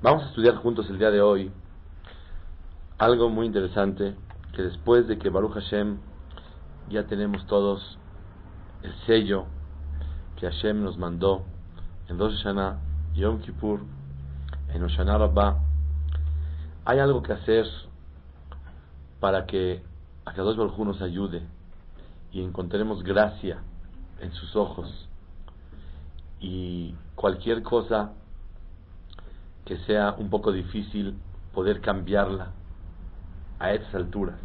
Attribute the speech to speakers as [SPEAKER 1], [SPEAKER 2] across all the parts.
[SPEAKER 1] Vamos a estudiar juntos el día de hoy algo muy interesante que después de que Baruch Hashem ya tenemos todos el sello que Hashem nos mandó en Rosh Hashanah, Yom Kippur, en Hoshana Rabbah, hay algo que hacer para que Akadosh Baruj nos ayude y encontremos gracia en sus ojos. Y cualquier cosa que sea un poco difícil poder cambiarla a estas alturas.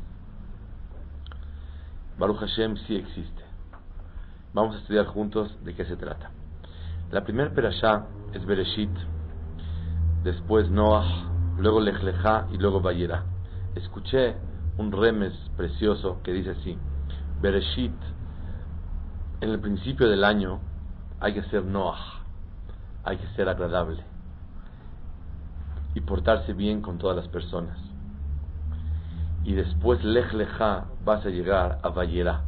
[SPEAKER 1] Baruch Hashem sí existe. Vamos a estudiar juntos de qué se trata. La primera perashá es Bereshit, después Noah, luego Lech y luego Bayera. Escuché un remes precioso que dice así: Bereshit, en el principio del año hay que ser Noah, hay que ser agradable y portarse bien con todas las personas. Y después Lech vas a llegar a Bayera,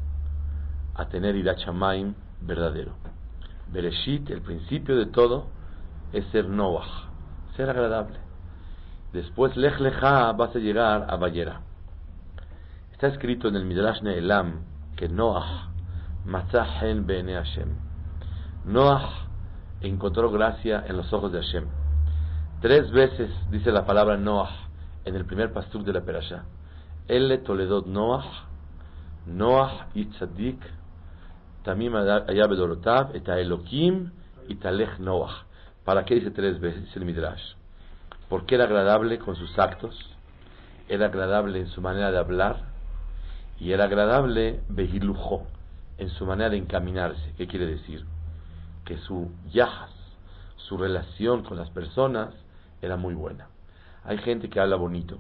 [SPEAKER 1] a tener Irachamaim verdadero. Bereshit, el principio de todo, es ser Noah, ser agradable. Después Lech vas a llegar a Bayera. Está escrito en el Midrash Neelam que Noah Matzahen Bene Hashem. Noah encontró gracia en los ojos de Hashem. Tres veces dice la palabra Noah en el primer pastor de la Perashá. Elle Toledot Noah, Noah Itzadik, Tamim Ayabedorotav, Eta Elohim, Italech Noah. ¿Para qué dice tres veces? El Midrash. Porque era agradable con sus actos, era agradable en su manera de hablar, y era agradable Behilujo, en su manera de encaminarse. ¿Qué quiere decir? Que su yahas, su relación con las personas, era muy buena. Hay gente que habla bonito,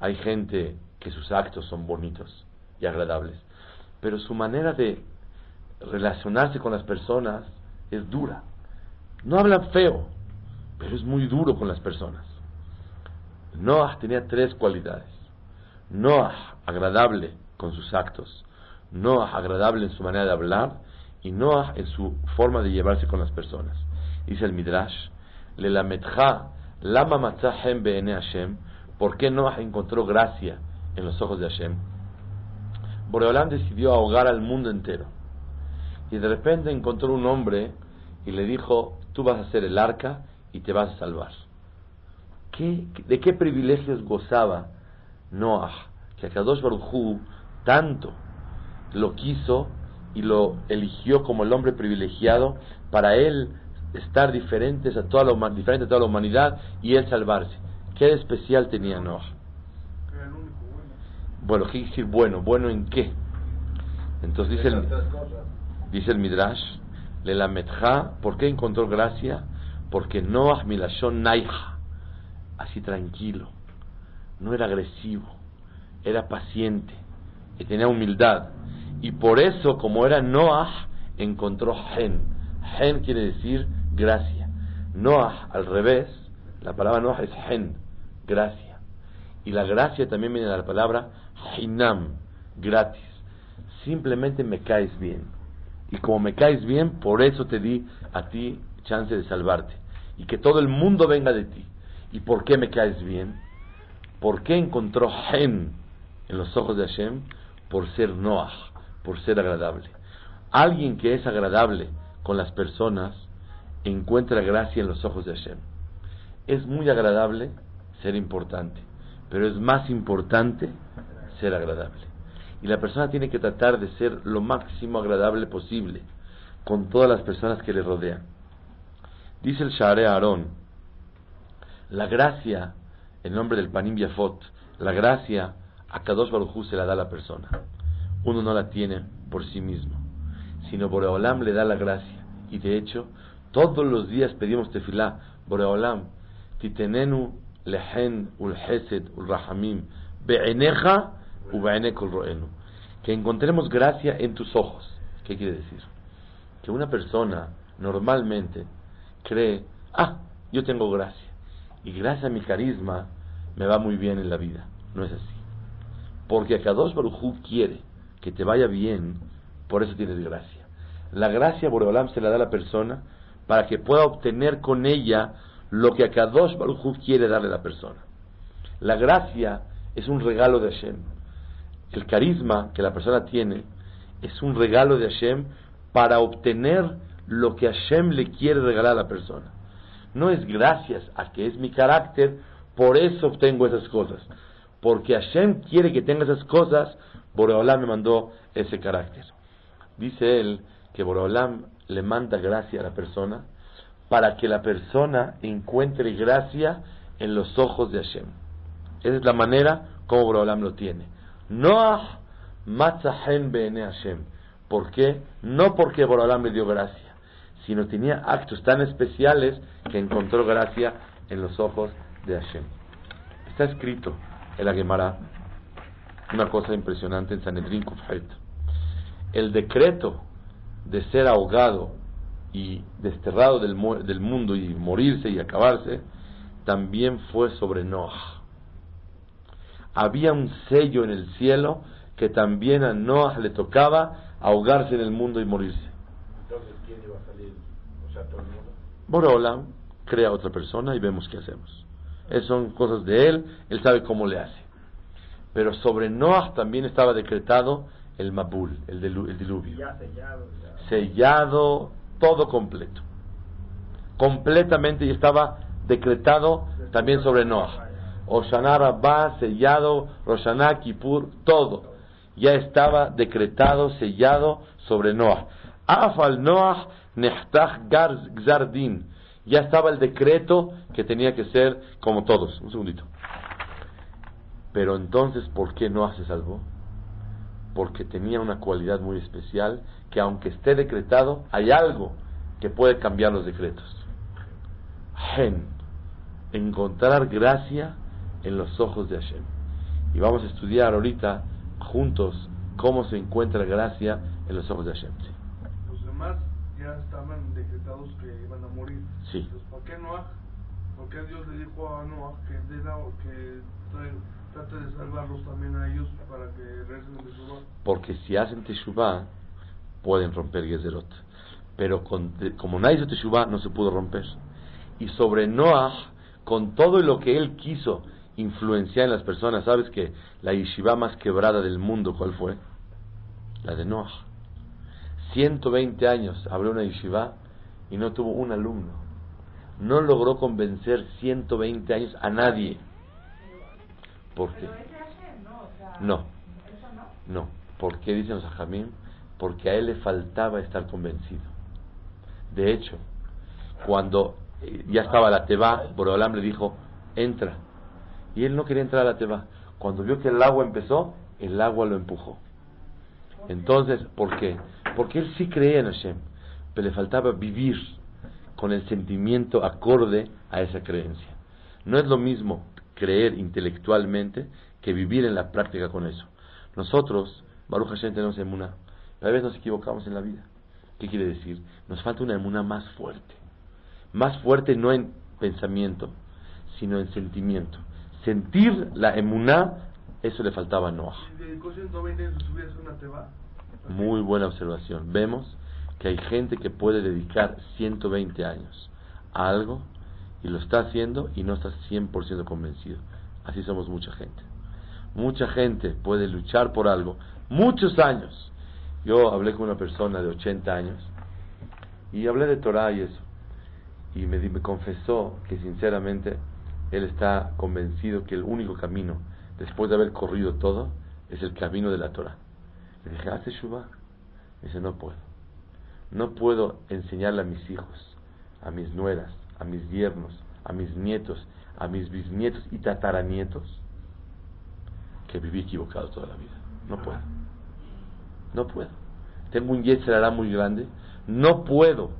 [SPEAKER 1] hay gente que sus actos son bonitos y agradables, pero su manera de relacionarse con las personas es dura. No habla feo, pero es muy duro con las personas. Noah tenía tres cualidades. Noah agradable con sus actos, Noah agradable en su manera de hablar y Noah en su forma de llevarse con las personas. Dice el Midrash, le la Lama Matzahem Beene Hashem, ¿por qué Noah encontró gracia en los ojos de Hashem? Boreolam decidió ahogar al mundo entero. Y de repente encontró un hombre y le dijo, tú vas a ser el arca y te vas a salvar. ¿Qué, ¿De qué privilegios gozaba Noah? Que Kadosh Baruj tanto lo quiso y lo eligió como el hombre privilegiado para él estar diferentes a toda la, diferente a toda la humanidad y él salvarse. ¿Qué de especial tenía Noah? Bueno, ¿qué decir bueno? ¿Bueno en qué? Entonces dice el, dice el Midrash, le ¿por qué encontró gracia? Porque Noah milashon naija, así tranquilo, no era agresivo, era paciente y tenía humildad. Y por eso, como era Noah, encontró gen. Gen quiere decir gracia. Noah, al revés, la palabra Noah es hen, gracia. Y la gracia también viene de la palabra hinam, gratis. Simplemente me caes bien. Y como me caes bien, por eso te di a ti chance de salvarte. Y que todo el mundo venga de ti. ¿Y por qué me caes bien? ¿Por qué encontró hen en los ojos de Hashem? Por ser Noah, por ser agradable. Alguien que es agradable con las personas encuentra gracia en los ojos de Hashem. Es muy agradable ser importante, pero es más importante ser agradable. Y la persona tiene que tratar de ser lo máximo agradable posible con todas las personas que le rodean. Dice el Share Aarón, la gracia, en nombre del Panim Yafot, la gracia a Kadosh Baruj se la da a la persona. Uno no la tiene por sí mismo, sino por Olam le da la gracia. Y de hecho, Todos los días pedimos tefilá, Boreolam, titenenu lehen ul hesed ul rahamim, be'eneja u roenu. Que encontremos gracia en tus ojos. ¿Qué quiere decir? Que una persona normalmente cree, ah, yo tengo gracia. Y gracias a mi carisma me va muy bien en la vida. No es así. Porque Kadosh Baruj quiere que te vaya bien, por eso tienes gracia. La gracia Boreolam se la da a la persona para que pueda obtener con ella lo que Akadosh Baruj quiere darle a la persona. La gracia es un regalo de Hashem. El carisma que la persona tiene es un regalo de Hashem para obtener lo que Hashem le quiere regalar a la persona. No es gracias a que es mi carácter, por eso obtengo esas cosas. Porque Hashem quiere que tenga esas cosas, Boreolam me mandó ese carácter. Dice él que Boreolam le manda gracia a la persona para que la persona encuentre gracia en los ojos de Hashem. Esa es la manera como Boreolam lo tiene. Noah matzahen bene Hashem. ¿Por qué? No porque Boreolam le dio gracia, sino tenía actos tan especiales que encontró gracia en los ojos de Hashem. Está escrito en la Gemara una cosa impresionante en Sanedrin Kufhet. El decreto de ser ahogado y desterrado del, del mundo y morirse y acabarse, también fue sobre Noah. Había un sello en el cielo que también a Noah le tocaba ahogarse en el mundo y morirse. Entonces, ¿quién iba a salir? O sea, todo el mundo. Borola crea otra persona y vemos qué hacemos. Esas son cosas de él, él sabe cómo le hace. Pero sobre Noah también estaba decretado el Mabul, el, diluvio. sellado, sellado, todo completo. Completamente y estaba decretado también sobre Noah. Oshana Rabbah, sellado, Roshaná, Kippur, todo. Ya estaba decretado, sellado sobre Noah. Afal Noah Nehtach Gzardin. Ya estaba el decreto que tenía que ser como todos. Un segundito. Pero entonces, ¿por qué Noah se salvó? Porque tenía una cualidad muy especial que aunque esté decretado, hay algo que puede cambiar los decretos. Gen, encontrar gracia en los ojos de Hashem. Y vamos a estudiar ahorita juntos cómo se encuentra gracia en los ojos de Hashem.
[SPEAKER 2] Los demás ya estaban decretados que iban a morir.
[SPEAKER 1] Sí.
[SPEAKER 2] ¿Por qué Noah? ¿Por qué Dios le dijo a Noah que, que
[SPEAKER 1] Porque si hacen Teshuvah, pueden romper Gezerot. Pero como nadie hizo Teshuvah, no se pudo romper. Y sobre Noah, con todo lo que él quiso influenciar en las personas, ¿sabes que la yeshiva más quebrada del mundo, ¿cuál fue? La de Noah. 120 años abrió una yeshiva y no tuvo un alumno. No logró convencer 120 años a nadie. ¿Por qué? No. No. ¿Por qué dicen los porque a él le faltaba estar convencido. De hecho, cuando eh, ya estaba la teba, Borolam le dijo, entra. Y él no quería entrar a la teba. Cuando vio que el agua empezó, el agua lo empujó. Entonces, ¿por qué? Porque él sí creía en Hashem, pero le faltaba vivir con el sentimiento acorde a esa creencia. No es lo mismo creer intelectualmente que vivir en la práctica con eso. Nosotros, Baruch Hashem, tenemos emuná. A veces nos equivocamos en la vida. ¿Qué quiere decir? Nos falta una emuna más fuerte. Más fuerte no en pensamiento, sino en sentimiento. Sentir la emuná, eso le faltaba a Noah. Muy buena observación. Vemos que hay gente que puede dedicar 120 años a algo y lo está haciendo y no está 100% convencido. Así somos mucha gente. Mucha gente puede luchar por algo muchos años yo hablé con una persona de 80 años y hablé de Torah y eso. Y me, me confesó que sinceramente él está convencido que el único camino, después de haber corrido todo, es el camino de la Torah. Le dije, ¿hace Shubá? Dice, no puedo. No puedo enseñarle a mis hijos, a mis nueras, a mis yernos, a mis nietos, a mis bisnietos y tataranietos que viví equivocado toda la vida. No puedo. No puedo. Tengo un hará muy grande. No puedo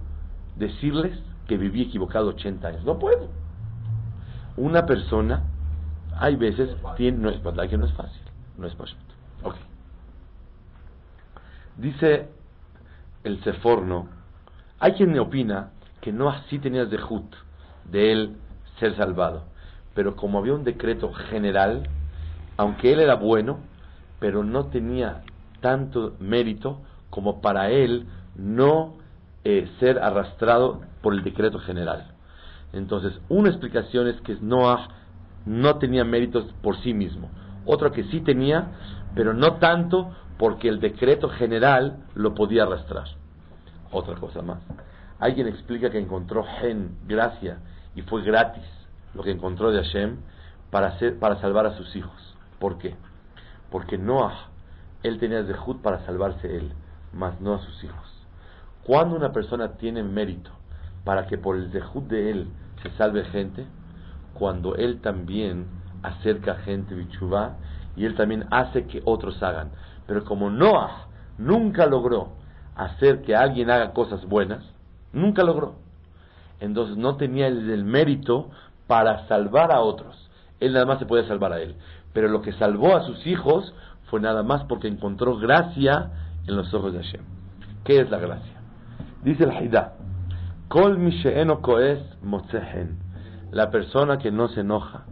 [SPEAKER 1] decirles que viví equivocado 80 años. No puedo. Una persona, hay veces, tiene, no es, que no es fácil, no es fácil. Ok. Dice el Seforno, hay quien me opina que no así tenías de Jut, de él ser salvado. Pero como había un decreto general, aunque él era bueno, pero no tenía tanto mérito como para él no eh, ser arrastrado por el decreto general. Entonces, una explicación es que Noah no tenía méritos por sí mismo. Otra que sí tenía, pero no tanto porque el decreto general lo podía arrastrar. Otra cosa más. Alguien explica que encontró gen, gracia, y fue gratis lo que encontró de Hashem para, hacer, para salvar a sus hijos. ¿Por qué? Porque Noah, él tenía Zehut para salvarse él, mas no a sus hijos. Cuando una persona tiene mérito para que por el Zehut de él se salve gente, cuando él también acerca gente bichuvá y él también hace que otros hagan. Pero como Noah nunca logró hacer que alguien haga cosas buenas, nunca logró. Entonces no tenía el, mérito para salvar a otros. Él nada más se puede salvar a él. Pero lo que salvó a sus hijos fue nada más porque encontró gracia en los ojos de Hashem. ¿Qué es la gracia? Dice el Haidá, Kol La persona que no se enoja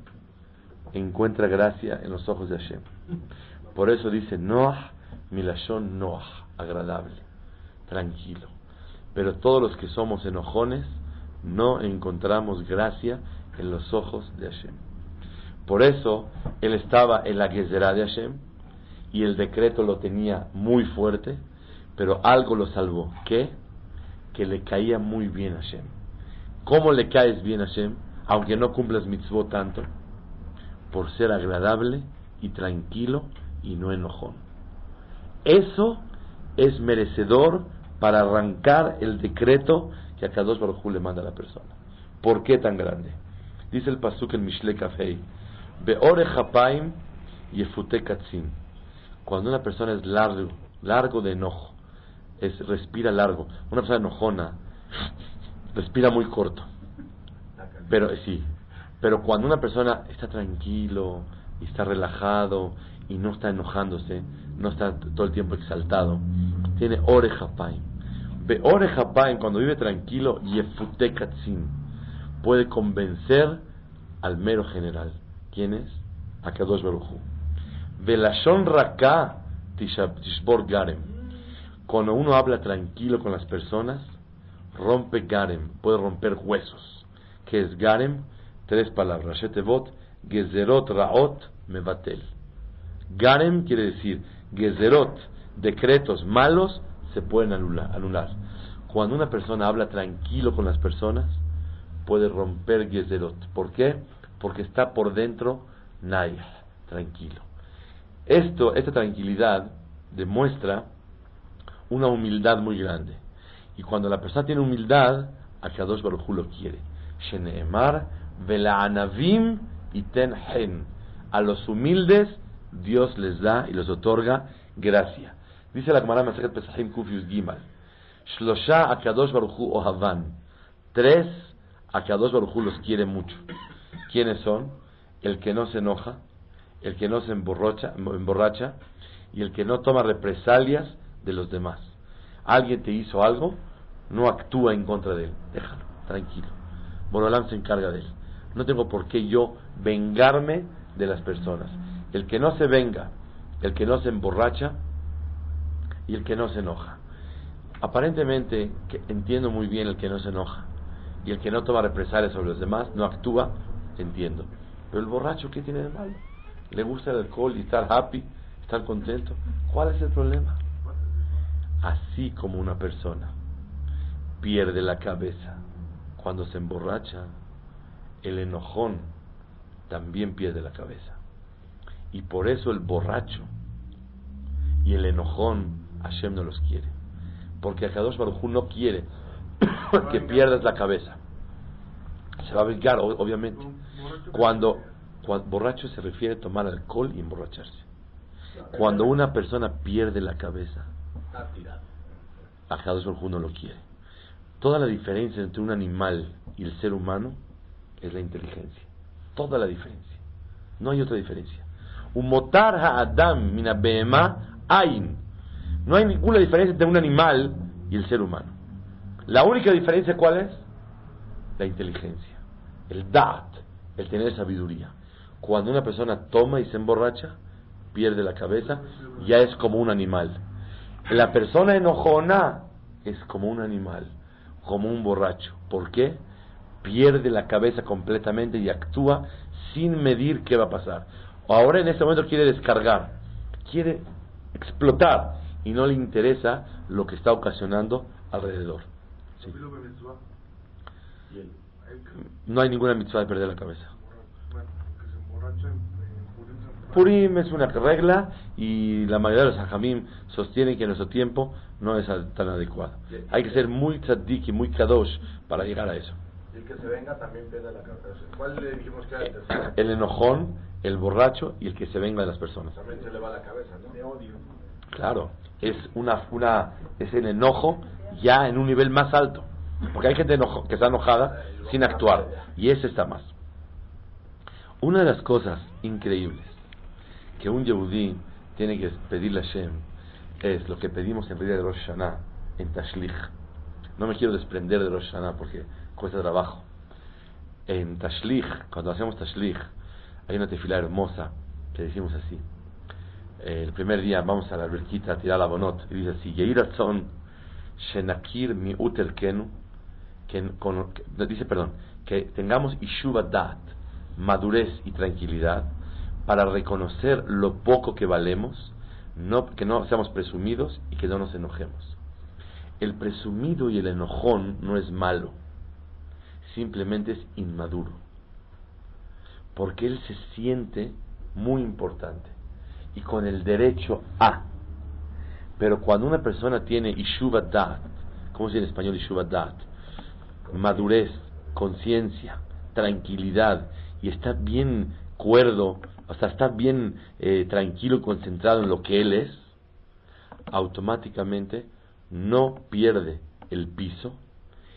[SPEAKER 1] encuentra gracia en los ojos de Hashem. Por eso dice Noah, milashon Noah, agradable, tranquilo. Pero todos los que somos enojones no encontramos gracia en los ojos de Hashem. Por eso él estaba en la Gezerá de Hashem y el decreto lo tenía muy fuerte, pero algo lo salvó. ¿Qué? Que le caía muy bien a Hashem. ¿Cómo le caes bien a Hashem? Aunque no cumplas mitzvot tanto, por ser agradable y tranquilo y no enojón. Eso es merecedor para arrancar el decreto que a Kadosh Baruj le manda a la persona. ¿Por qué tan grande? Dice el pasuk en Mishle Kafei, Beore Hapaim Yefute Katzin. Cuando una persona es largo, largo de enojo, es, respira largo. Una persona enojona respira muy corto. Pero sí, pero cuando una persona está tranquilo y está relajado y no está enojándose, no está todo el tiempo exaltado, tiene orejapaim. Ve orejapaim cuando vive tranquilo, yefute katzin, puede convencer al mero general. ¿Quién es? Akadosh Baruchu. Velashon raka tishbor garem. Cuando uno habla tranquilo con las personas, rompe garem, puede romper huesos. ¿Qué es garem? Tres palabras. Shetevot, gezerot raot mevatel. Garem quiere decir gezerot, decretos malos se pueden anular. Cuando una persona habla tranquilo con las personas, puede romper gezerot. ¿Por qué? Porque está por dentro naya, tranquilo. Esto, esta tranquilidad demuestra una humildad muy grande. Y cuando la persona tiene humildad, a Kadosh Baruj lo quiere. Sheneemar anavim y ten A los humildes Dios les da y les otorga gracia. Dice la Gemara Masajet Pesachim Kufius Gimal. Shlosha Akadosh Baruchu Ohavan. Tres Akadosh Baruchu los quiere mucho. ¿Quiénes son? El que no se enoja, el que no se emborracha, emborracha y el que no toma represalias de los demás. Alguien te hizo algo, no actúa en contra de él. Déjalo, tranquilo. Borolam se encarga de él. No tengo por qué yo vengarme de las personas. El que no se venga, el que no se emborracha y el que no se enoja. Aparentemente entiendo muy bien el que no se enoja y el que no toma represalias sobre los demás, no actúa, entiendo. Pero el borracho, ¿qué tiene de malo? Le gusta el alcohol y estar happy, estar contento. ¿Cuál es el problema? Así como una persona pierde la cabeza cuando se emborracha, el enojón también pierde la cabeza. Y por eso el borracho y el enojón Hashem no los quiere. Porque Akadosh Baruj no quiere que pierdas la cabeza. Se va a vengar, obviamente. Cuando, cuando borracho se refiere a tomar alcohol y emborracharse. Cuando una persona pierde la cabeza, Akadosh Baruj no lo quiere. Toda la diferencia entre un animal y el ser humano es la inteligencia. Toda la diferencia. No hay otra diferencia. Umotar ha'adam mina ain. No hay ninguna diferencia entre un animal y el ser humano. La única diferencia cuál es? La inteligencia. El dat, el tener sabiduría. Cuando una persona toma y se emborracha, pierde la cabeza, ya es como un animal. La persona enojona es como un animal, como un borracho. ¿Por qué? Pierde la cabeza completamente y actúa sin medir qué va a pasar. Ahora en este momento quiere descargar, quiere explotar y no le interesa lo que está ocasionando alrededor. No hay ninguna mitzvah de perder la cabeza. Purim es una regla y la mayoría de los hajamim sostienen que en nuestro tiempo no es tan adecuado. Hay que ser muy tzaddik y muy kadosh para llegar a eso.
[SPEAKER 3] Y el que se venga también pierde la cabeza. ¿Cuál le dijimos que era el
[SPEAKER 1] El enojón, el borracho y el que se venga de las personas.
[SPEAKER 3] También se le va la cabeza, ¿no? De odio.
[SPEAKER 1] Claro, es una, una es el enojo ya en un nivel más alto. Porque hay gente enojo, que está enojada sin actuar. Y ese está más. Una de las cosas increíbles que un Yehudí tiene que pedirle a Hashem es lo que pedimos en realidad de Rosh Hashanah, en Tashlich. No me quiero desprender de Rosh Hashanah porque cuesta trabajo. En Tashlich, cuando hacemos Tashlich, hay una tefila hermosa que decimos así. El primer día vamos a la alberquita a tirar la bonot y dice así, Yeiratzon Shenakir mi kenu, que, con, dice, perdón, que tengamos Ishuva Dat, madurez y tranquilidad, para reconocer lo poco que valemos, no, que no seamos presumidos y que no nos enojemos. El presumido y el enojón no es malo, simplemente es inmaduro, porque él se siente muy importante y con el derecho a. Pero cuando una persona tiene Ishuva Dat, ¿cómo se dice en español Ishuva Dat? Madurez, conciencia, tranquilidad y está bien cuerdo o sea, está bien eh, tranquilo y concentrado en lo que él es, automáticamente no pierde el piso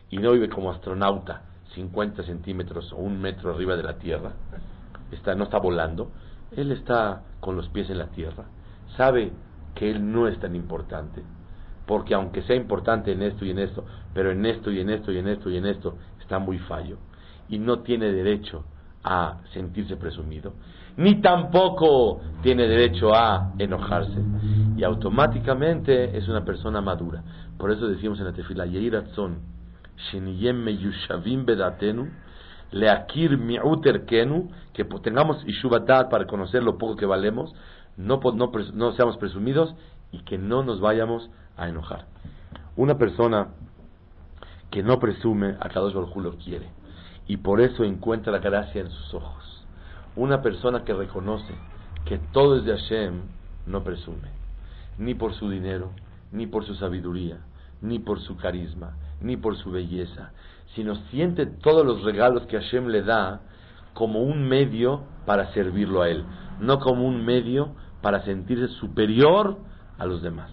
[SPEAKER 1] y no vive como astronauta 50 centímetros o un metro arriba de la tierra, está, no está volando, él está con los pies en la tierra, sabe que él no es tan importante, porque aunque sea importante en esto y en esto, pero en esto y en esto y en esto y en esto está muy fallo y no tiene derecho a sentirse presumido ni tampoco tiene derecho a enojarse. Y automáticamente es una persona madura. Por eso decimos en la tefila, Yeiratzon, Sheniyem Meyushavim Bedatenu, Leakir Mi'uter Kenu, que tengamos Ishubatat para conocer lo poco que valemos, no, no, seamos presumidos y que no nos vayamos a enojar. Una persona que no presume, a Kadosh Baruj lo quiere. Y por eso encuentra la gracia en sus ojos una persona que reconoce que todo es de Hashem no presume, ni por su dinero, ni por su sabiduría, ni por su carisma, ni por su belleza, sino siente todos los regalos que Hashem le da como un medio para servirlo a Él, no como un medio para sentirse superior a los demás.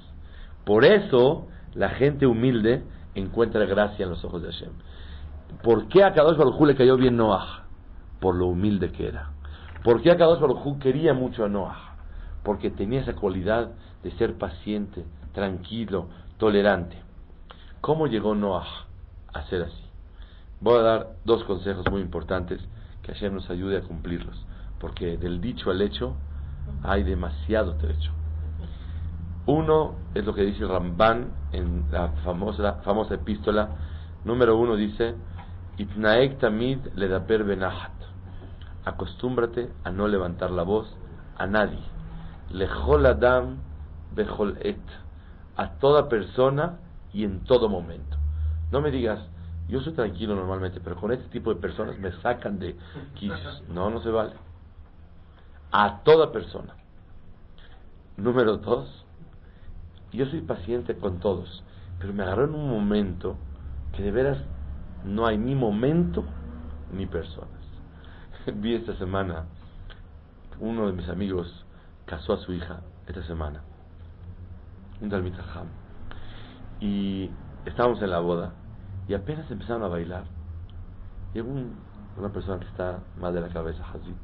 [SPEAKER 1] Por eso la gente humilde encuentra gracia en los ojos de Hashem. ¿Por qué a Kadosh Baruj le cayó bien Noah? Por lo humilde que era. ¿Por qué Akadosh Baruj quería mucho a Noah? Porque tenía esa cualidad de ser paciente, tranquilo, tolerante. ¿Cómo llegó Noah a ser así? Voy a dar dos consejos muy importantes que Hashem nos ayude a cumplirlos, porque del dicho al hecho hay demasiado trecho. Uno es lo que dice Ramban en la famosa, famosa epístola. Número uno dice: Itnaek tamid ledaper benahat acostúmbrate a no levantar la voz a nadie. Lejol Adam Bejol Et, a toda persona y en todo momento. No me digas, yo soy tranquilo normalmente, pero con este tipo de personas me sacan de quicios. No, no se vale. A toda persona. Número dos, yo soy paciente con todos, pero me agarró en un momento que de veras no hay ni momento ni persona. vi esta semana, uno de mis amigos casó a su hija esta semana, un Dalmit Y estábamos en la boda Y apenas empezaron a bailar, llegó una persona que está mal de la cabeza, Hazit,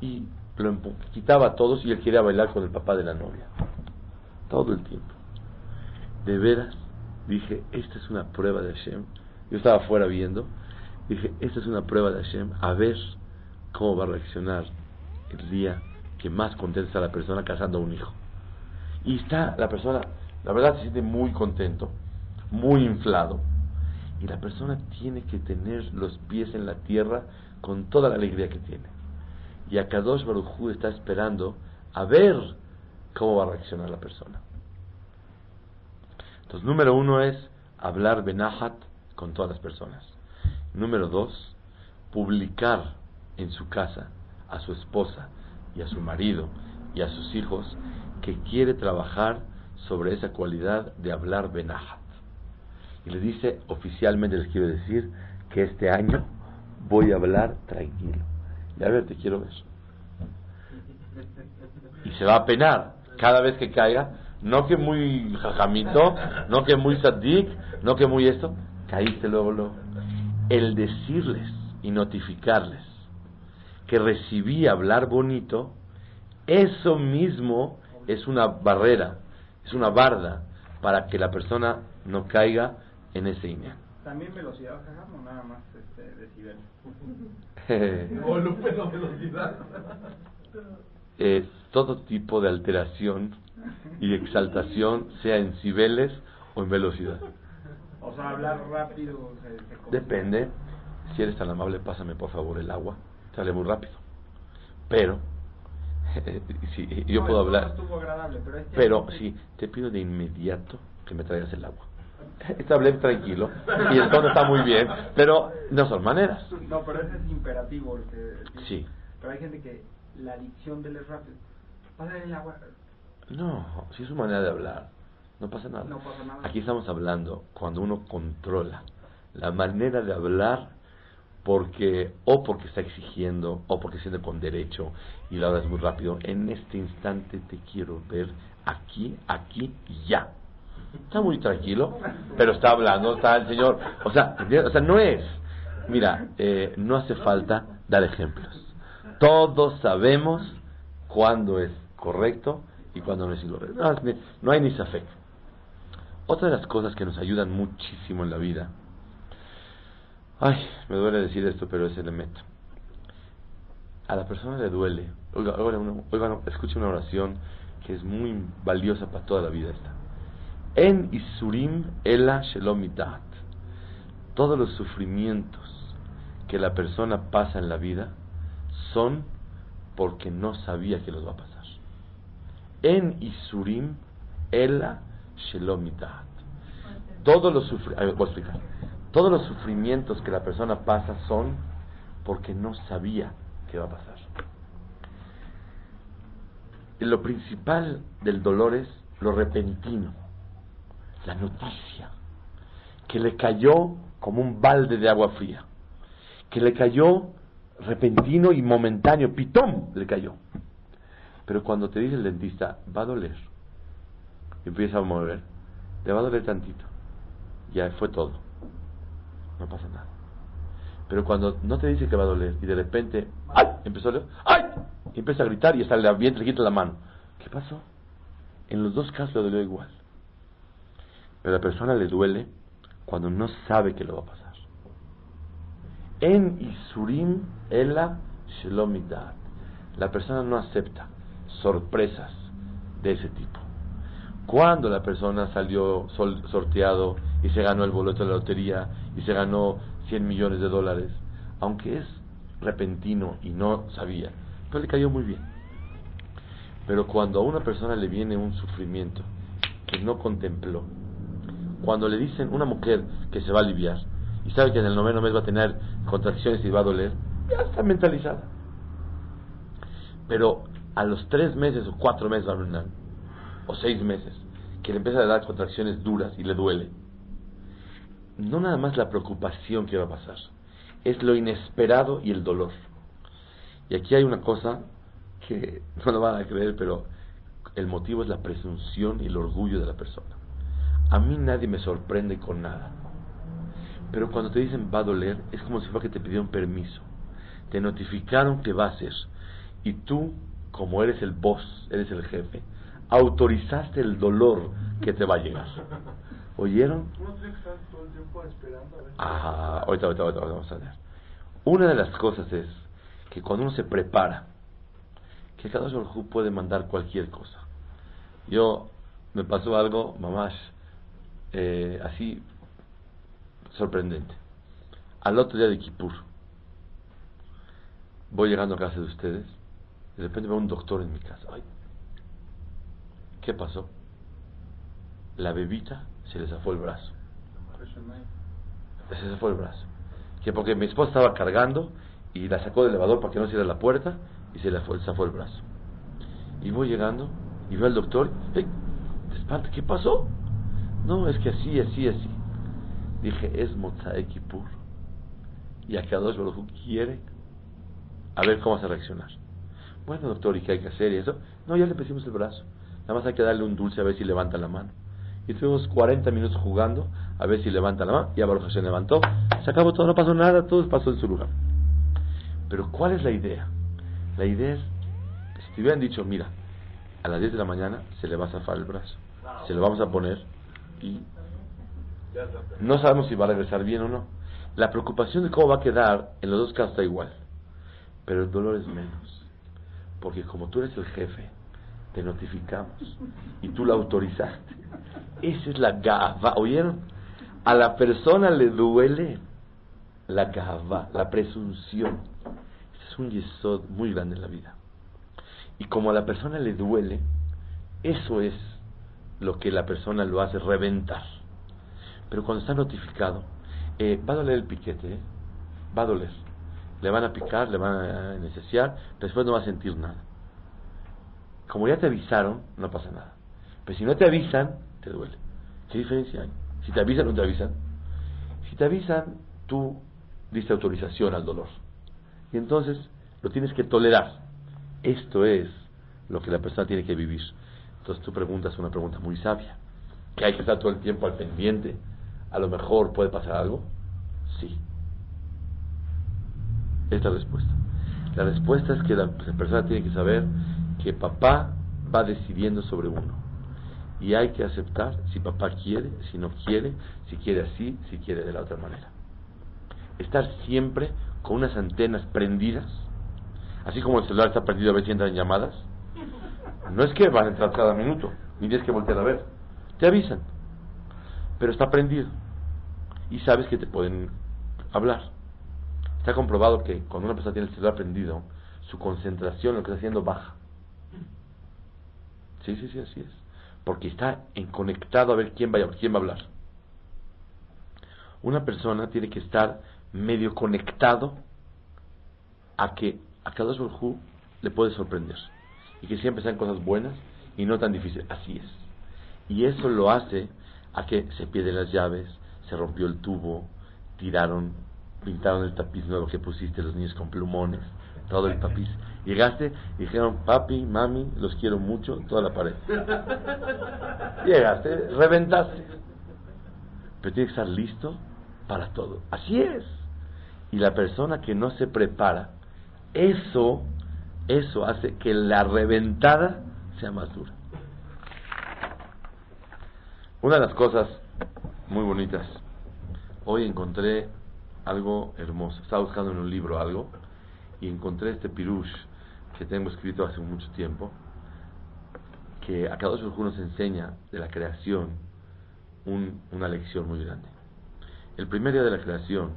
[SPEAKER 1] y lo quitaba a todos y él quería bailar con el papá de la novia. Todo el tiempo. De veras, dije, esta es una prueba de Hashem. Yo estaba afuera viendo, dije, esta es una prueba de Hashem, a ver cómo va a reaccionar el día que más contenta está la persona casando a un hijo. Y está la persona, la verdad se siente muy contento, muy inflado. Y la persona tiene que tener los pies en la tierra con toda la alegría que tiene. Y Akadosh Baruj está esperando a ver cómo va a reaccionar la persona. Entonces, número uno es hablar benahat con todas las personas. Número dos, publicar en su casa a su esposa y a su marido y a sus hijos que quiere trabajar sobre esa cualidad de hablar benahat. Y le dice, oficialmente les quiero decir que este año voy a hablar tranquilo. Y a te quiero ver. Y se va a penar cada vez que caiga. No que muy jajamito, no que muy sadik, no que muy esto. Caíste luego, luego. El decirles y notificarles que recibí hablar bonito, eso mismo es una barrera, es una barda para que la persona no caiga en ese INE.
[SPEAKER 4] ¿También velocidad, o nada más este, decibel?
[SPEAKER 2] o velocidad.
[SPEAKER 1] Eh, todo tipo de alteración y exaltación, sea en cibeles o en velocidad.
[SPEAKER 4] O sea, hablar rápido.
[SPEAKER 1] Depende. Si eres tan amable, pásame por favor el agua. Sale muy rápido. Pero, si yo puedo hablar.
[SPEAKER 4] pero, este
[SPEAKER 1] pero sí, te pido de inmediato que me traigas el agua. Está tranquilo y el tono está muy bien, pero no son maneras.
[SPEAKER 4] No, pero ese es imperativo. Que,
[SPEAKER 1] sí.
[SPEAKER 4] Pero hay gente que la dicción del es rápido. Pásale el agua.
[SPEAKER 1] No, si es su manera de hablar, no pasa nada.
[SPEAKER 4] No pasa nada.
[SPEAKER 1] Aquí estamos hablando cuando uno controla la manera de hablar porque o porque está exigiendo o porque siente con derecho y la es muy rápido. En este instante te quiero ver aquí, aquí y ya. Está muy tranquilo, pero está hablando, está el señor. O sea, o sea no es. Mira, eh, no hace falta dar ejemplos. Todos sabemos cuándo es correcto y cuándo no es incorrecto. No, hay ni safek. Otra de las cosas que nos ayudan muchísimo en la vida, ay, me duele decir esto, pero es el meto. A la persona le duele. Oiga, oiga, oiga, escuche una oración que es muy valiosa para toda la vida esta. En Isurim Ela Shelomitat. Todos los sufrimientos que la persona pasa en la vida son porque no sabía que los va a pasar. En Isurim Ela Shelomitat. Todos los Todos los sufrimientos que la persona pasa son porque no sabía que va a pasar. Lo principal del dolor es lo repentino la noticia que le cayó como un balde de agua fría, que le cayó repentino y momentáneo, pitón le cayó. Pero cuando te dice el dentista, va a doler, y empieza a mover, te va a doler tantito, ya fue todo, no pasa nada. Pero cuando no te dice que va a doler y de repente, ¡ay! Empezó a doler, ¡ay! Y empieza a gritar y sale bien, le quita la mano. ¿Qué pasó? En los dos casos le dolió igual. Pero a la persona le duele cuando no sabe que lo va a pasar. En Isurim Ela Shelomidat. La persona no acepta sorpresas de ese tipo. Cuando la persona salió sorteado y se ganó el boleto de la lotería y se ganó 100 millones de dólares, aunque es repentino y no sabía, pero le cayó muy bien. Pero cuando a una persona le viene un sufrimiento que no contempló, cuando le dicen una mujer que se va a aliviar y sabe que en el noveno mes va a tener contracciones y va a doler, ya está mentalizada. Pero a los tres meses o cuatro meses o seis meses, que le empieza a dar contracciones duras y le duele, no nada más la preocupación que va a pasar, es lo inesperado y el dolor. Y aquí hay una cosa que no lo van a creer, pero el motivo es la presunción y el orgullo de la persona. A mí nadie me sorprende con nada. Pero cuando te dicen va a doler, es como si fuera que te pidieron permiso. Te notificaron que va a ser. Y tú, como eres el boss, eres el jefe, autorizaste el dolor que te va a llegar. ¿Oyeron?
[SPEAKER 2] Uno.
[SPEAKER 1] Ah, ahorita, ahorita, ahorita, vamos a ver. Una de las cosas es que cuando uno se prepara, que cada Baruj puede mandar cualquier cosa. Yo, me pasó algo, mamás, eh, así, sorprendente. Al otro día de Kippur, voy llegando a casa de ustedes, de repente veo un doctor en mi casa. Ay, ¿qué pasó? La bebita se le zafó el brazo. Se zafó el brazo. Que porque mi esposa estaba cargando y la sacó del elevador para que no cierre la puerta y se le zafó el brazo. Y voy llegando y veo al doctor. ¡Ey! ¿Te espanta? ¿Qué pasó? No, es que así, así, así. Dije, es Mozae Kippur. Y a dos Baruj quiere a ver cómo vas a reaccionar. Bueno, doctor, ¿y qué hay que hacer? Y eso. No, ya le pusimos el brazo. Nada más hay que darle un dulce a ver si levanta la mano. Y estuvimos 40 minutos jugando a ver si levanta la mano. Y a Baruch Hashem levantó. Se acabó todo, no pasó nada, todo pasó en su lugar. Pero ¿cuál es la idea? La idea es, si te hubieran dicho, mira, a las 10 de la mañana se le va a zafar el brazo. Se lo vamos a poner y no sabemos si va a regresar bien o no. La preocupación de cómo va a quedar en los dos casos está igual. Pero el dolor es menos. Porque como tú eres el jefe, te notificamos y tú lo autorizaste. Esa es la gava. ¿Oyeron? A la persona le duele la gava, la presunción. Es un yesod muy grande en la vida. Y como a la persona le duele, eso es lo que la persona lo hace reventar. Pero cuando está notificado, eh, va a doler el piquete, ¿eh? va a doler. Le van a picar, le van a pero después no va a sentir nada. Como ya te avisaron, no pasa nada. Pero si no te avisan, te duele. ¿Qué diferencia hay? Si te avisan o no te avisan. Si te avisan, tú diste autorización al dolor. Y entonces lo tienes que tolerar. Esto es lo que la persona tiene que vivir. Entonces tú preguntas una pregunta muy sabia. ¿Que hay que estar todo el tiempo al pendiente? ¿A lo mejor puede pasar algo? Sí. Esta es la respuesta. La respuesta es que la persona tiene que saber que papá va decidiendo sobre uno. Y hay que aceptar si papá quiere, si no quiere, si quiere así, si quiere de la otra manera. Estar siempre con unas antenas prendidas, así como el celular está prendido a si entran llamadas. No es que van a entrar cada minuto, ni tienes que voltear a ver. Te avisan, pero está prendido. Y sabes que te pueden hablar. Está comprobado que cuando una persona tiene el celular prendido, su concentración, lo que está haciendo, baja. Sí, sí, sí, así es. Porque está en conectado a ver quién va, a, quién va a hablar. Una persona tiene que estar medio conectado a que a cada Hu le puede sorprender. Y que siempre sean cosas buenas y no tan difíciles. Así es. Y eso lo hace a que se pierden las llaves, se rompió el tubo, tiraron, pintaron el tapiz nuevo que pusiste los niños con plumones, todo el tapiz. Llegaste y dijeron, papi, mami, los quiero mucho, toda la pared. Llegaste, reventaste. Pero tiene que estar listo para todo. Así es. Y la persona que no se prepara, eso, eso hace que la reventada sea más dura. Una de las cosas muy bonitas, hoy encontré algo hermoso. Estaba buscando en un libro algo y encontré este pirush que tengo escrito hace mucho tiempo, que a cada uno nos enseña de la creación un- una lección muy grande. El primer día de la creación,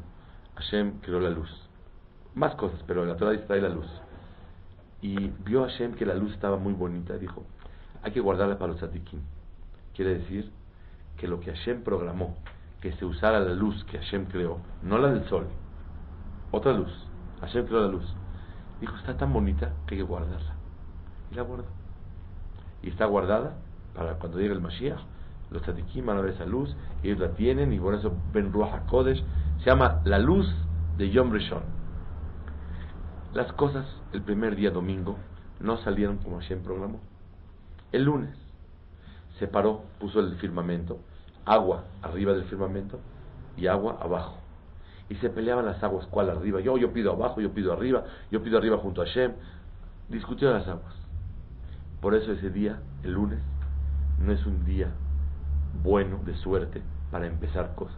[SPEAKER 1] Hashem creó la luz. Más cosas, pero la Torah dice trae la luz. Y vio Hashem que la luz estaba muy bonita. Dijo, hay que guardarla para los tzadikim. Quiere decir que lo que Hashem programó, que se usara la luz que Hashem creó, no la del sol, otra luz. Hashem creó la luz. Dijo, está tan bonita que hay que guardarla. Y la guardó. Y está guardada para cuando llegue el Mashiach. Los tzadikim van a ver esa luz, ellos la tienen y por eso ven Ruach HaKodesh. Se llama la luz de Yom Rishon. Las cosas el primer día domingo no salieron como Hashem programó. El lunes se paró, puso el firmamento, agua arriba del firmamento y agua abajo. Y se peleaban las aguas, ¿cuál arriba? Yo, yo pido abajo, yo pido arriba, yo pido arriba junto a Hashem. Discutieron las aguas. Por eso ese día, el lunes, no es un día bueno, de suerte, para empezar cosas.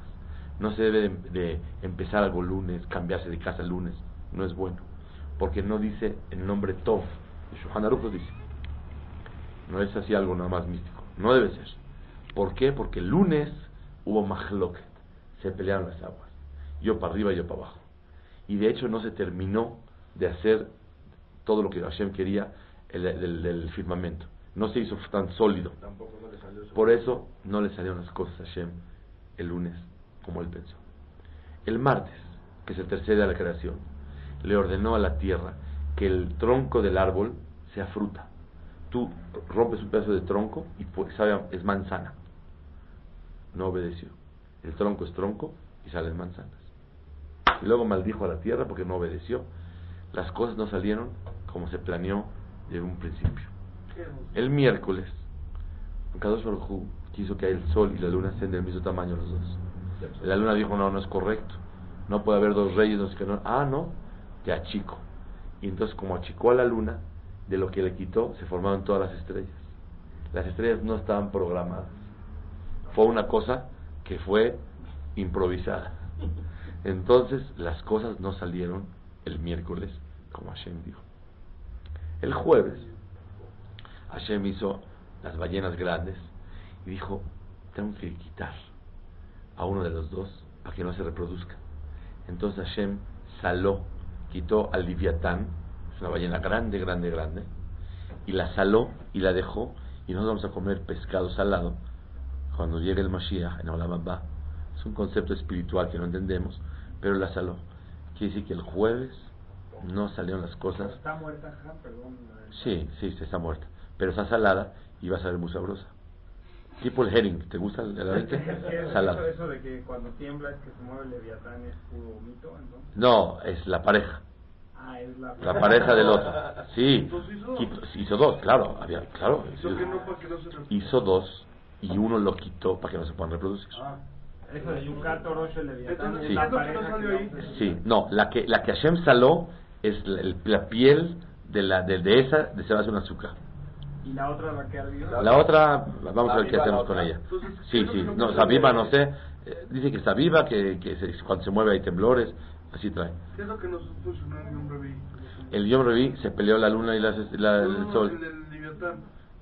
[SPEAKER 1] No se debe de, empezar algo lunes, cambiarse de casa lunes. No es bueno. Porque no dice el nombre Tov. Shohan lo dice. No es así algo nada más místico. No debe ser. ¿Por qué? Porque el lunes hubo mahloket. Se pelearon las aguas. Yo para arriba, yo para abajo. Y de hecho no se terminó de hacer todo lo que Hashem quería del, firmamento. No se hizo tan sólido. Por eso no le salieron las cosas a Hashem el lunes como él pensó. El martes, que se tercede a la creación, le ordenó a la tierra que el tronco del árbol sea fruta. Tú rompes un pedazo de tronco y sabe, es manzana. No obedeció. El tronco es tronco y salen manzanas. Y luego maldijo a la tierra porque no obedeció. Las cosas no salieron como se planeó desde un principio. El miércoles, Kadosh Baruj quiso que el sol y la luna sean del mismo tamaño los dos. La luna dijo, no, no es correcto. No puede haber dos reyes, dos que no. Ah, no, te achico. Y entonces como achicó a la luna, de lo que le quitó, se formaron todas las estrellas. Las estrellas no estaban programadas. Fue una cosa que fue improvisada. Entonces las cosas no salieron el miércoles como Hashem dijo. El jueves, Hashem hizo las ballenas grandes y dijo, tengo que quitar a uno de los dos para que no se reproduzca. Entonces Hashem saló, quitó al Liviatán, es una ballena grande, grande, grande, y la saló y la dejó, y nosotros vamos a comer pescado salado cuando llegue el Mashiach en Olam Es un concepto espiritual que no entendemos, pero la saló. Quiere decir que el jueves no salieron las cosas.
[SPEAKER 4] ¿Está muerta, perdón?
[SPEAKER 1] Sí, sí, está muerta. Pero está salada y va a salir muy sabrosa. Tipo el herring, ¿te gusta el,
[SPEAKER 4] el Salado. Eso, de que cuando tiembla es que se mueve el leviatán es puro mito, entonces?
[SPEAKER 1] No, es la pareja.
[SPEAKER 4] Ah, es la,
[SPEAKER 1] la pareja del otro. Sí, hizo dos, claro, había, claro. Hizo, dos y uno lo quitó para que no se puedan reproducir.
[SPEAKER 4] Ah. Eso de Yucato, Roche, Leviatán, es la pareja
[SPEAKER 1] Sí, no, la que, la que Hashem saló es la, piel de, la, de, de esa de se va a hacer un azúcar.
[SPEAKER 4] ¿Y la otra la que ardió?
[SPEAKER 1] La otra, vamos a ver qué hacemos con ella. Sí, sí, no, está viva, no sé. Eh, dice que está viva, que, que cuando se mueve hay temblores, así trae.
[SPEAKER 2] ¿Qué es lo que no funcionó en Yom Revi?
[SPEAKER 1] El Yom Revi se peleó la luna y la, la, el sol.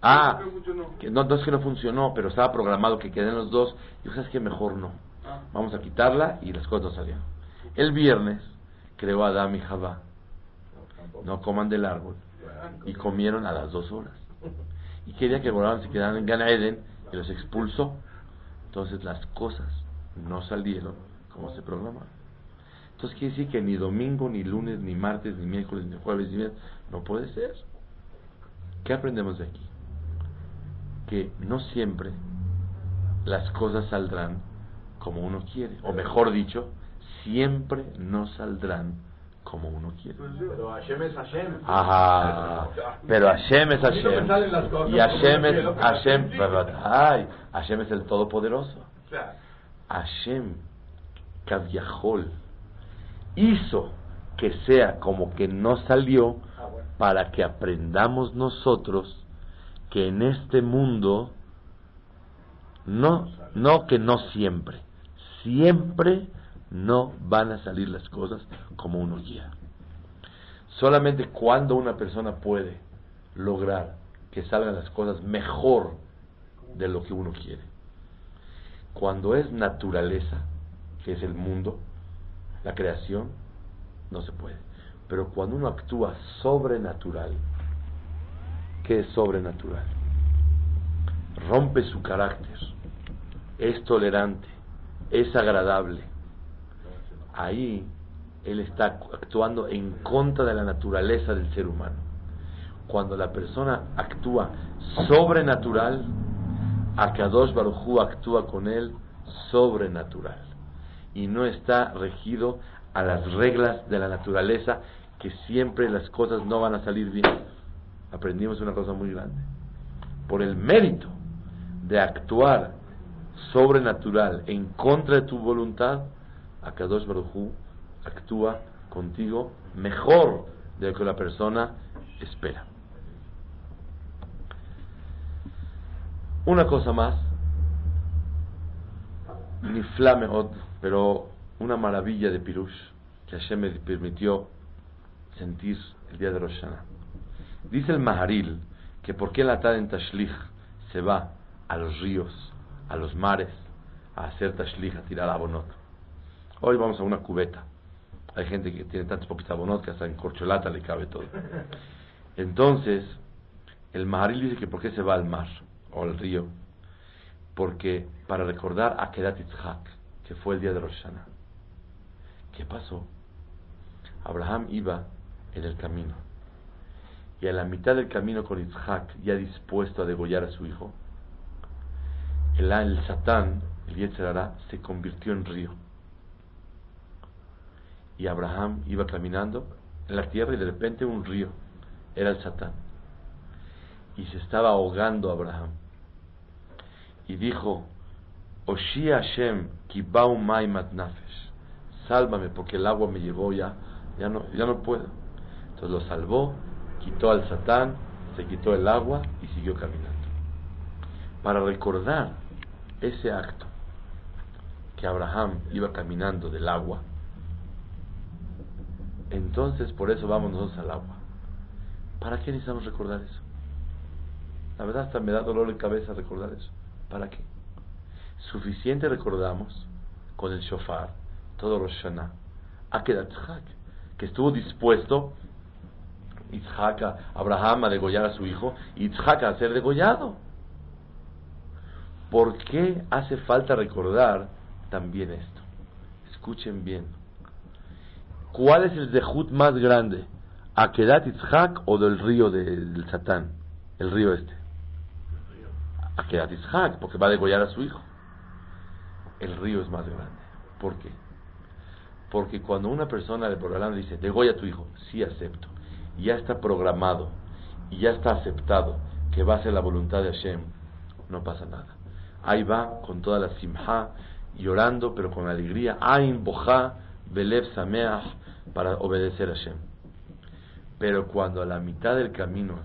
[SPEAKER 1] Ah, que no, no es que no funcionó, pero estaba programado que queden los dos. Y sabes que mejor no. Ah. Vamos a quitarla y las cosas no salieron. El viernes creó a Adam y Jabá. No coman del árbol. Y comieron a las dos horas y quería que Borán se quedaran en Gan Eden y los expulsó. Entonces las cosas no salieron como se programaron. Entonces quiere decir que ni domingo, ni lunes, ni martes, ni miércoles, ni jueves, ni viernes, no puede ser. ¿Qué aprendemos de aquí? Que no siempre las cosas saldrán como uno quiere, o mejor dicho, siempre no saldrán como uno quiere.
[SPEAKER 3] Pero Hashem es Hashem.
[SPEAKER 1] Ajá. Pero Hashem es Hashem. Y Hashem es Hashem, Ay, Hashem es el Todopoderoso. Hashem, Kaviahol, hizo que sea como que no salió ah, para que aprendamos nosotros que en este mundo no, no que no siempre, siempre no van a salir las cosas como uno quiera. Solamente cuando una persona puede lograr que salgan las cosas mejor de lo que uno quiere. Cuando es naturaleza, que es el mundo, la creación, no se puede. Pero cuando uno actúa sobrenatural, ¿qué es sobrenatural? Rompe su carácter, es tolerante, es agradable, ahí él está actuando en contra de la naturaleza del ser humano. Cuando la persona actúa sobrenatural, Akadosh Barujú actúa con él sobrenatural y no está regido a las reglas de la naturaleza que siempre las cosas no van a salir bien. Aprendimos una cosa muy grande. Por el mérito de actuar sobrenatural en contra de tu voluntad, Akadosh Baruj actúa contigo mejor de lo que la persona espera. Una cosa más, ni flameot, pero una maravilla de Pirush que Hashem me permitió sentir el día de Rosh Dice el Maharil que por qué la en Tashlich se va a los ríos, a los mares, a hacer Tashlich, a tirar abonot. Hoy vamos a una cubeta. Hay gente que tiene tantos poquitos abonot que hasta en corcholata le cabe todo. Entonces, el Maharil dice que por qué se va al mar o al río. Porque para recordar a Kedat Yitzhak, que fue el día de Rosh Hashanah. ¿Qué pasó? Abraham iba en el camino. Y a la mitad del camino con Isaac, ya dispuesto a degollar a su hijo, el, el Satán, el Yetzerará, se convirtió en río. Y Abraham iba caminando en la tierra y de repente un río. Era el Satán. Y se estaba ahogando Abraham. Y dijo, Oshi Hashem, kibau mai nafesh. Sálvame porque el agua me llevó ya, ya no, ya no puedo. Entonces lo salvó, quitó al Satán, se quitó el agua y siguió caminando. Para recordar ese acto que Abraham iba caminando del agua, entonces por eso vamos nosotros al agua. ¿Para qué necesitamos recordar eso? La verdad hasta me da dolor de cabeza recordar eso. ¿Para qué? Suficiente recordamos con el shofar, todo Rosh Hashanah, que estuvo dispuesto Isaac, Abraham a degollar a su hijo, Isaac a ser degollado. ¿Por qué hace falta recordar también esto? Escuchen bien. ¿Cuál es el zehut más grande? ¿Akedat Isaac o del río del Satán? El río este. Akedat Isaac, porque va a degollar a su hijo. El río es más grande. ¿Por qué? Porque cuando una persona de programa dice, degolla a tu hijo, sí acepto ya está programado y ya está aceptado que va a ser la voluntad de Hashem, no pasa nada. Ahí va con toda la simha, llorando pero con alegría, ain boja, belev sameach, para obedecer a Hashem. Pero cuando a la mitad del camino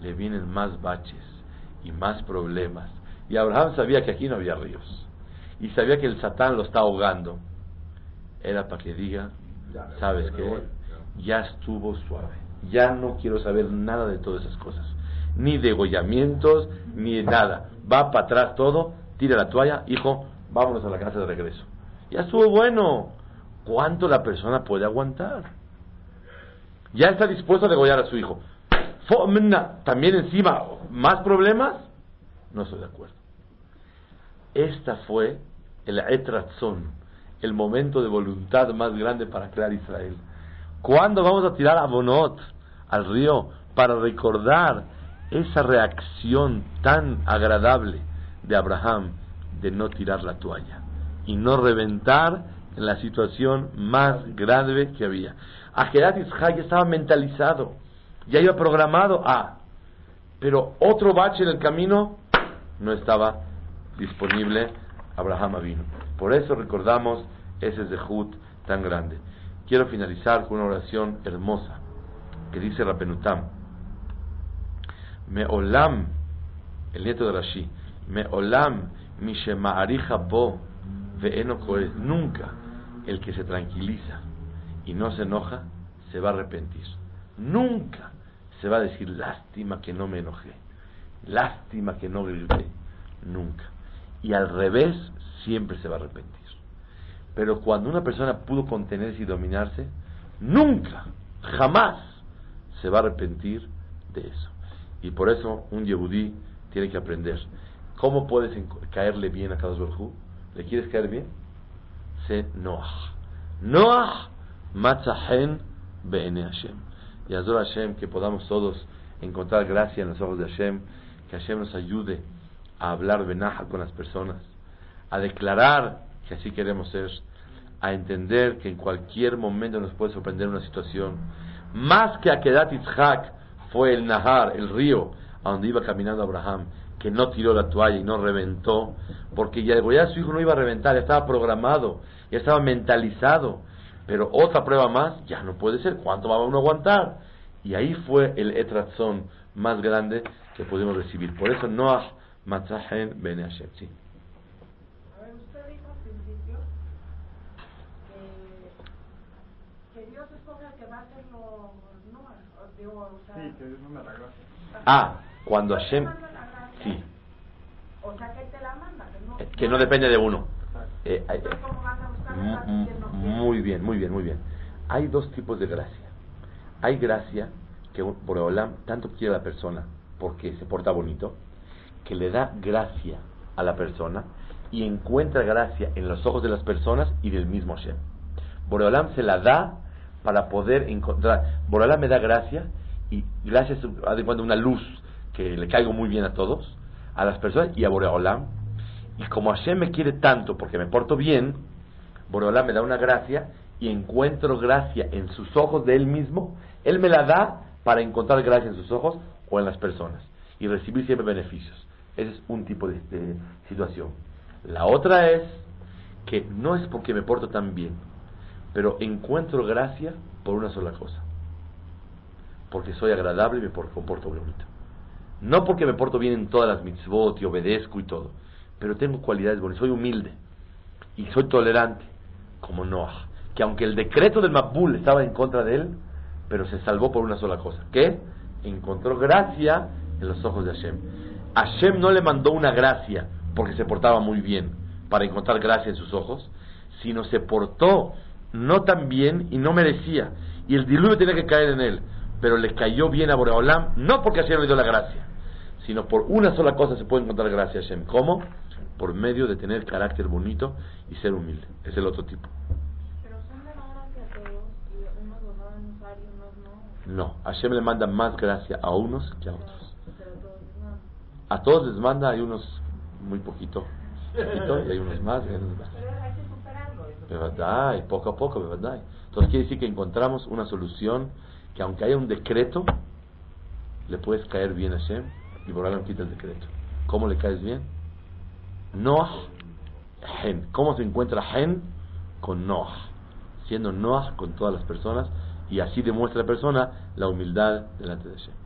[SPEAKER 1] le vienen más baches y más problemas, y Abraham sabía que aquí no había ríos, y sabía que el Satán lo está ahogando, era para que diga, ¿sabes qué? Ya estuvo suave ya no quiero saber nada de todas esas cosas. Ni degollamientos, ni nada. Va para atrás todo, tira la toalla, hijo, vámonos a la casa de regreso. Ya estuvo bueno. ¿Cuánto la persona puede aguantar? Ya está dispuesto a degollar a su hijo. También encima, ¿más problemas? No estoy de acuerdo. Esta fue el Etratzón, el momento de voluntad más grande para crear Israel. ¿Cuándo vamos a tirar a Bonot, al río, para recordar esa reacción tan agradable de Abraham de no tirar la toalla y no reventar en la situación más grave que había? Ajerat ya estaba mentalizado, ya iba programado a, pero otro bache en el camino no estaba disponible. Abraham vino. Por eso recordamos ese zehut tan grande. Quiero finalizar con una oración hermosa que dice Rapenutam. Me olam, el nieto de Rashi, me olam mi bo ve'eno Nunca el que se tranquiliza y no se enoja se va a arrepentir. Nunca se va a decir lástima que no me enojé, lástima que no grité. Nunca. Y al revés, siempre se va a arrepentir. Pero cuando una persona pudo contenerse y dominarse, nunca, jamás se va a arrepentir de eso. Y por eso un yehudí tiene que aprender. ¿Cómo puedes caerle bien a cada Baruj ¿Le quieres caer bien? Sé Noah. Noah matzahen be'ene Hashem. Y Azor Hashem, que podamos todos encontrar gracia en los ojos de Hashem, que Hashem nos ayude a hablar benaja con las personas, a declarar que así queremos ser, a entender que en cualquier momento nos puede sorprender una situación. Más que a Kedat Itzhak fue el Nahar, el río, a donde iba caminando Abraham, que no tiró la toalla y no reventó, porque ya, ya su hijo no iba a reventar, ya estaba programado, ya estaba mentalizado. Pero otra prueba más, ya no puede ser, ¿cuánto va a uno aguantar? Y ahí fue el etrazón más grande que pudimos recibir. Por eso Noah Matzahen Ben Hashem. Sí.
[SPEAKER 5] A a.
[SPEAKER 1] Ah, cuando
[SPEAKER 5] ¿Él te
[SPEAKER 1] Hashem... Sí,
[SPEAKER 5] O sea, que te la manda, que no,
[SPEAKER 1] eh, que no depende de uno. Eh, eh,
[SPEAKER 5] Entonces, ¿cómo vas a buscar la
[SPEAKER 1] mu-
[SPEAKER 5] gracia si Él no quiere?
[SPEAKER 1] muy bien, muy bien, muy bien. Hay dos tipos de gracia. Hay gracia que Boreolam tanto quiere a la persona porque se porta bonito, que le da gracia a la persona y encuentra gracia en los ojos de las personas y del mismo Hashem. Boreolam se la da para poder encontrar. Boreolam me da gracia y gracias a de cuando una luz que le caigo muy bien a todos, a las personas y a Boreolam. Y como Hashem me quiere tanto porque me porto bien, Boreolam me da una gracia y encuentro gracia en sus ojos de él mismo. Él me la da para encontrar gracia en sus ojos o en las personas y recibir siempre beneficios. Ese es un tipo de, de situación. La otra es que no es porque me porto tan bien, pero encuentro gracia por una sola cosa. Porque soy agradable y me por- comporto bonito. No porque me porto bien en todas las mitzvot y obedezco y todo, pero tengo cualidades bonitas. Soy humilde y soy tolerante, como Noah. Que aunque el decreto del Mabul estaba en contra de él, pero se salvó por una sola cosa. ¿Qué? Encontró gracia en los ojos de Hashem. Hashem no le mandó una gracia porque se portaba muy bien para encontrar gracia en sus ojos, sino se portó no tan bien y no merecía. Y el diluvio tenía que caer en él, pero le cayó bien a Boreolam, no porque Hashem le dio la gracia, sino por una sola cosa se puede encontrar gracia a Hashem. ¿Cómo? Por medio de tener carácter bonito y ser humilde. Es el otro tipo.
[SPEAKER 5] Pero son gracia a todos y unos lo saben usar y unos no.
[SPEAKER 1] No, Hashem le manda más gracia a unos que a otros.
[SPEAKER 5] Pero todos no.
[SPEAKER 1] A todos les manda, hay unos muy poquito, poquito, y hay unos más, y hay unos más. Verdad, y poco a poco, verdad. Entonces quiere decir que encontramos una solución que aunque haya un decreto, le puedes caer bien a Hashem y Boreolam quita el decreto. ¿Cómo le caes bien? Noah, Hen. ¿Cómo se encuentra Hen? Con Noah. Siendo Noah con todas las personas y así demuestra la persona la humildad delante de Hashem.